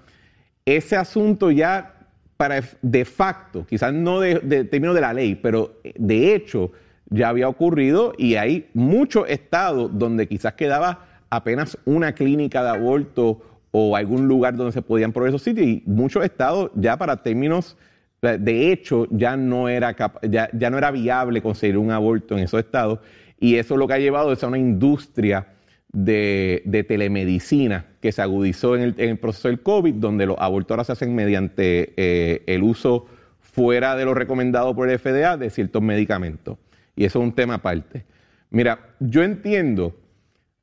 ese asunto ya para de facto, quizás no de, de términos de la ley, pero de hecho ya había ocurrido y hay muchos estados donde quizás quedaba apenas una clínica de aborto o algún lugar donde se podían proveer esos sitios y muchos estados ya para términos de hecho ya no era ya, ya, no era viable conseguir un aborto en esos estados y eso lo que ha llevado es a una industria de, telemedicina que se agudizó en el, proceso del COVID, donde los abortos ahora se hacen mediante eh, el uso fuera de lo recomendado por el FDA de ciertos medicamentos. Y eso es un tema aparte. Mira, yo entiendo,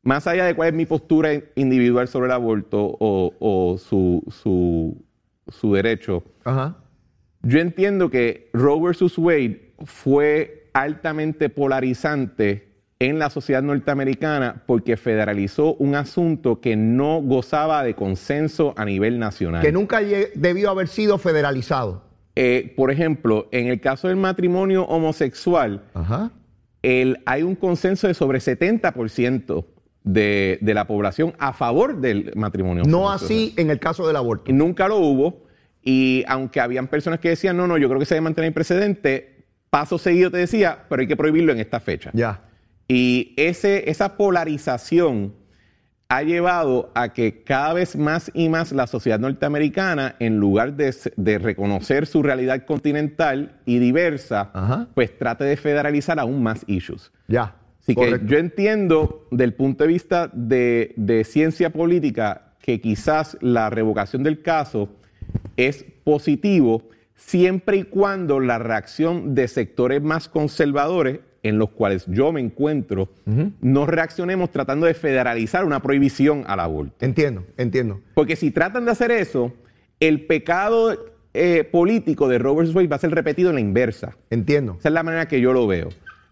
más allá de cuál es mi postura individual sobre el aborto o, su, su, derecho, yo entiendo que Roe versus Wade fue altamente polarizante en la sociedad norteamericana porque federalizó un asunto que no gozaba de consenso a nivel nacional. Que nunca debió haber sido federalizado. Eh, por ejemplo, en el caso del matrimonio homosexual, hay un consenso de sobre 70% de, de, la población a favor del matrimonio homosexual. No así en el caso del aborto. nunca lo hubo. Y aunque habían personas que decían, no, no, yo creo que se debe mantener el precedente, paso seguido te decía, pero hay que prohibirlo en esta fecha. Ya. Y ese, esa polarización ha llevado a que cada vez más y más la sociedad norteamericana, en lugar de, reconocer su realidad continental y diversa, pues trate de federalizar aún más issues. Ya. Así que yo entiendo, del punto de vista de, de ciencia política, que quizás la revocación del caso es positivo siempre y cuando la reacción de sectores más conservadores en los cuales yo me encuentro, no reaccionemos tratando de federalizar una prohibición al aborto. Entiendo, entiendo. Porque si tratan de hacer eso, el pecado eh, político de Robert Wade va a ser repetido en la inversa. Entiendo. Esa es la manera que yo lo veo.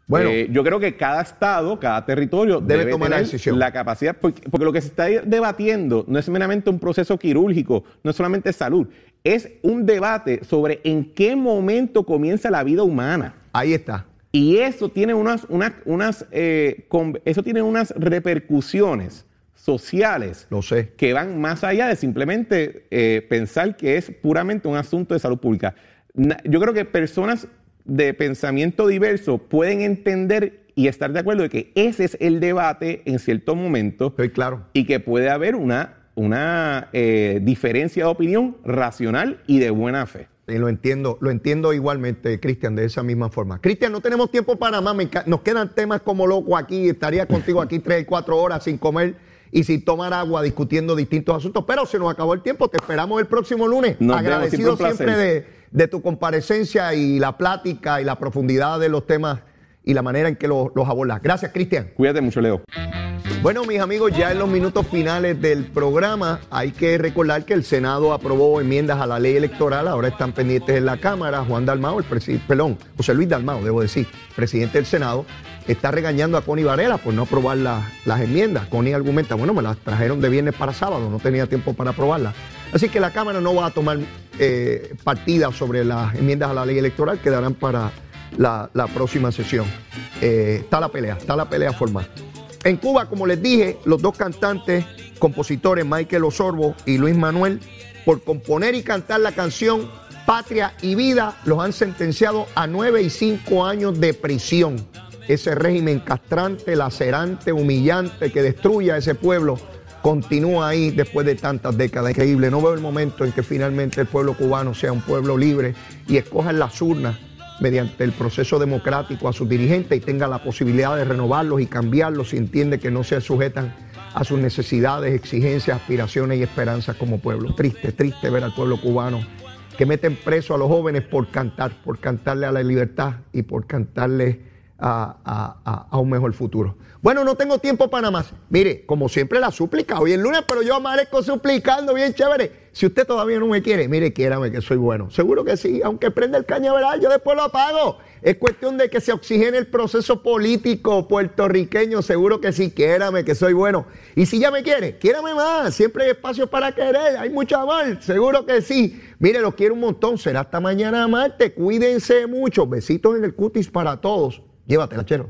Bueno, eh, yo creo que cada estado, cada territorio debe, tomar la, decisión. la capacidad, porque, porque, lo que se está debatiendo no es meramente un proceso quirúrgico, no es solamente salud, es un debate sobre en qué momento comienza la vida humana. Ahí está. Y eso tiene unas, unas, eh, eso tiene unas repercusiones sociales Lo sé. que van más allá de simplemente eh, pensar que es puramente un asunto de salud pública. Yo creo que personas de pensamiento diverso pueden entender y estar de acuerdo de que ese es el debate en cierto momento. Estoy claro. Y que puede haber una, una eh, diferencia de opinión racional y de buena fe. Y lo entiendo, lo entiendo igualmente, Cristian, de esa misma forma. Cristian, no tenemos tiempo para más, nos quedan temas como loco aquí, estaría contigo aquí tres, cuatro horas sin comer y sin tomar agua discutiendo distintos asuntos, pero se nos acabó el tiempo, te esperamos el próximo lunes. Agradecido siempre, de, tu comparecencia y la plática y la profundidad de los temas y la manera en que los, abordas. Gracias, Cristian. Cuídate mucho, Leo. Bueno, mis amigos, ya en los minutos finales del programa hay que recordar que el Senado aprobó enmiendas a la ley electoral, ahora están pendientes en la Cámara. Juan Dalmao, el presidente, perdón, José Luis Dalmao, debo decir, presidente del Senado, está regañando a Connie Varela por no aprobar las enmiendas. Connie argumenta, bueno, me las trajeron de viernes para sábado, no tenía tiempo para aprobarlas. Así que la Cámara no va a tomar eh, partida sobre las enmiendas a la ley electoral, quedarán para la, próxima sesión. Eh, está la pelea, está la pelea formal. En Cuba, como les dije, los dos cantantes, compositores Michael Osorbo y Luis Manuel, por componer y cantar la canción Patria y Vida, los han sentenciado a nueve y cinco años de prisión. Ese régimen castrante, lacerante, humillante que destruye a ese pueblo continúa ahí después de tantas décadas. Increíble. No veo el momento en que finalmente el pueblo cubano sea un pueblo libre y escoja en las urnas mediante el proceso democrático a sus dirigentes y tenga la posibilidad de renovarlos y cambiarlos si entiende que no se sujetan a sus necesidades, exigencias, aspiraciones y esperanzas como pueblo. Triste, triste ver al pueblo cubano que meten preso a los jóvenes por cantar, por cantarle a la libertad y por cantarle a, un mejor futuro. Bueno, no tengo tiempo para nada más. Mire, como siempre la súplica, hoy es lunes, pero yo amanezco suplicando, bien chévere. Si usted todavía no me quiere, mire, quiérame que soy bueno. Seguro que sí, aunque prenda el cañaveral, yo después lo apago. Es cuestión de que se oxigene el proceso político puertorriqueño, seguro que sí, quiérame que soy bueno. Y si ya me quiere, quiérame más, siempre hay espacio para querer, hay mucho amor, seguro que sí. Mire, los quiero un montón, será hasta mañana martes, cuídense mucho, besitos en el cutis para todos. Llévatela, chero.